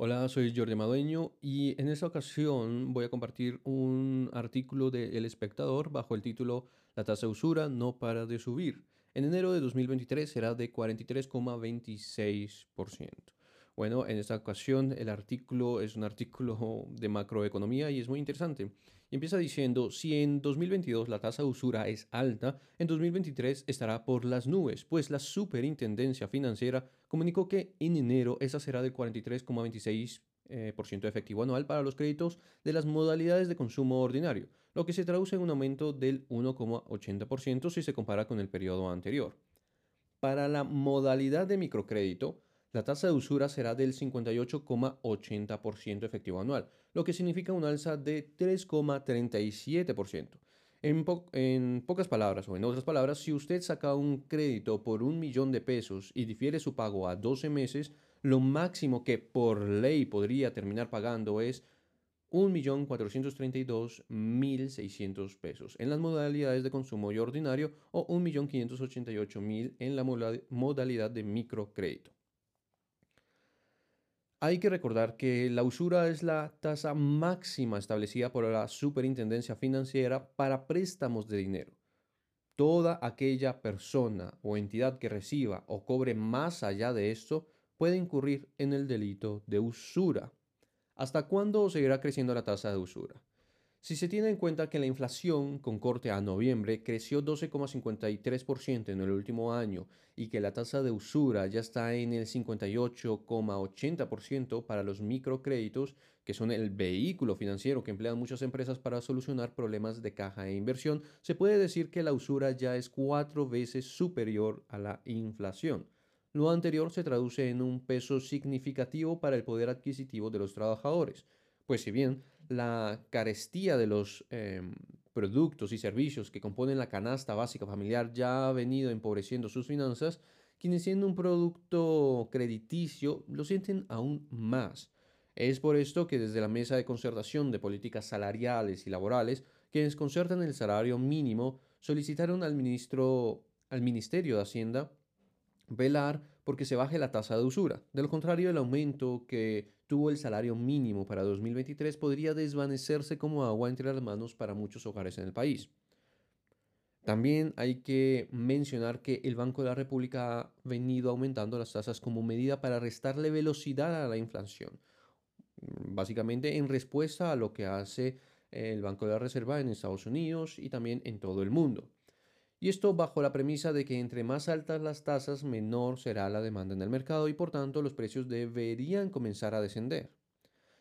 Hola, soy Jordi Madueño y en esta ocasión voy a compartir un artículo de El Espectador bajo el título La tasa de usura no para de subir. En enero de 2023 será de 43,26%. Bueno, en esta ocasión el artículo es un artículo de macroeconomía y es muy interesante. Y empieza diciendo, si en 2022 la tasa de usura es alta, en 2023 estará por las nubes, pues la Superintendencia Financiera comunicó que en enero esa será del 43,26% eh, efectivo anual para los créditos de las modalidades de consumo ordinario, lo que se traduce en un aumento del 1,80% si se compara con el periodo anterior. Para la modalidad de microcrédito, la tasa de usura será del 58,80% efectivo anual, lo que significa un alza de 3,37%. En, en, pocas palabras, o en otras palabras, si usted saca un crédito por un millón de pesos y difiere su pago a 12 meses, lo máximo que por ley podría terminar pagando es 1.432.600 pesos en las modalidades de consumo y ordinario o 1.588.000 en la modalidad de microcrédito. Hay que recordar que la usura es la tasa máxima establecida por la Superintendencia Financiera para préstamos de dinero. Toda aquella persona o entidad que reciba o cobre más allá de esto puede incurrir en el delito de usura. ¿Hasta cuándo seguirá creciendo la tasa de usura? Si se tiene en cuenta que la inflación con corte a noviembre creció 12,53% en el último año y que la tasa de usura ya está en el 58,80% para los microcréditos, que son el vehículo financiero que emplean muchas empresas para solucionar problemas de caja e inversión, se puede decir que la usura ya es cuatro veces superior a la inflación. Lo anterior se traduce en un peso significativo para el poder adquisitivo de los trabajadores pues si bien la carestía de los em, productos y servicios que componen la canasta básica familiar ya ha venido empobreciendo sus finanzas, quienes siendo un producto crediticio lo sienten aún más. Es por esto que desde la Mesa de Concertación de Políticas Salariales y Laborales, quienes concertan el salario mínimo, solicitaron al, ministro, al Ministerio de Hacienda velar porque se baje la tasa de usura. De lo contrario, el aumento que tuvo el salario mínimo para 2023 podría desvanecerse como agua entre las manos para muchos hogares en el país. También hay que mencionar que el Banco de la República ha venido aumentando las tasas como medida para restarle velocidad a la inflación, básicamente en respuesta a lo que hace el Banco de la Reserva en Estados Unidos y también en todo el mundo. Y esto bajo la premisa de que entre más altas las tasas, menor será la demanda en el mercado y por tanto los precios deberían comenzar a descender.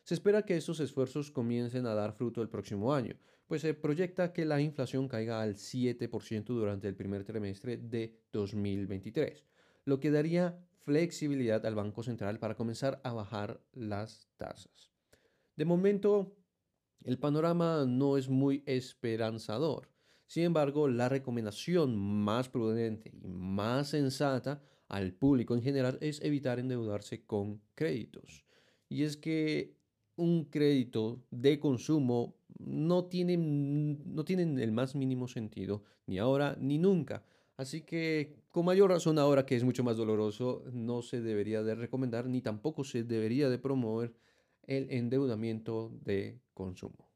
Se espera que estos esfuerzos comiencen a dar fruto el próximo año, pues se proyecta que la inflación caiga al 7% durante el primer trimestre de 2023, lo que daría flexibilidad al Banco Central para comenzar a bajar las tasas. De momento, el panorama no es muy esperanzador. Sin embargo, la recomendación más prudente y más sensata al público en general es evitar endeudarse con créditos. Y es que un crédito de consumo no tiene, no el más mínimo sentido, ni ahora ni nunca. Así que, con mayor razón ahora que es mucho más doloroso, no se debería de recomendar ni tampoco se debería de promover el endeudamiento de consumo.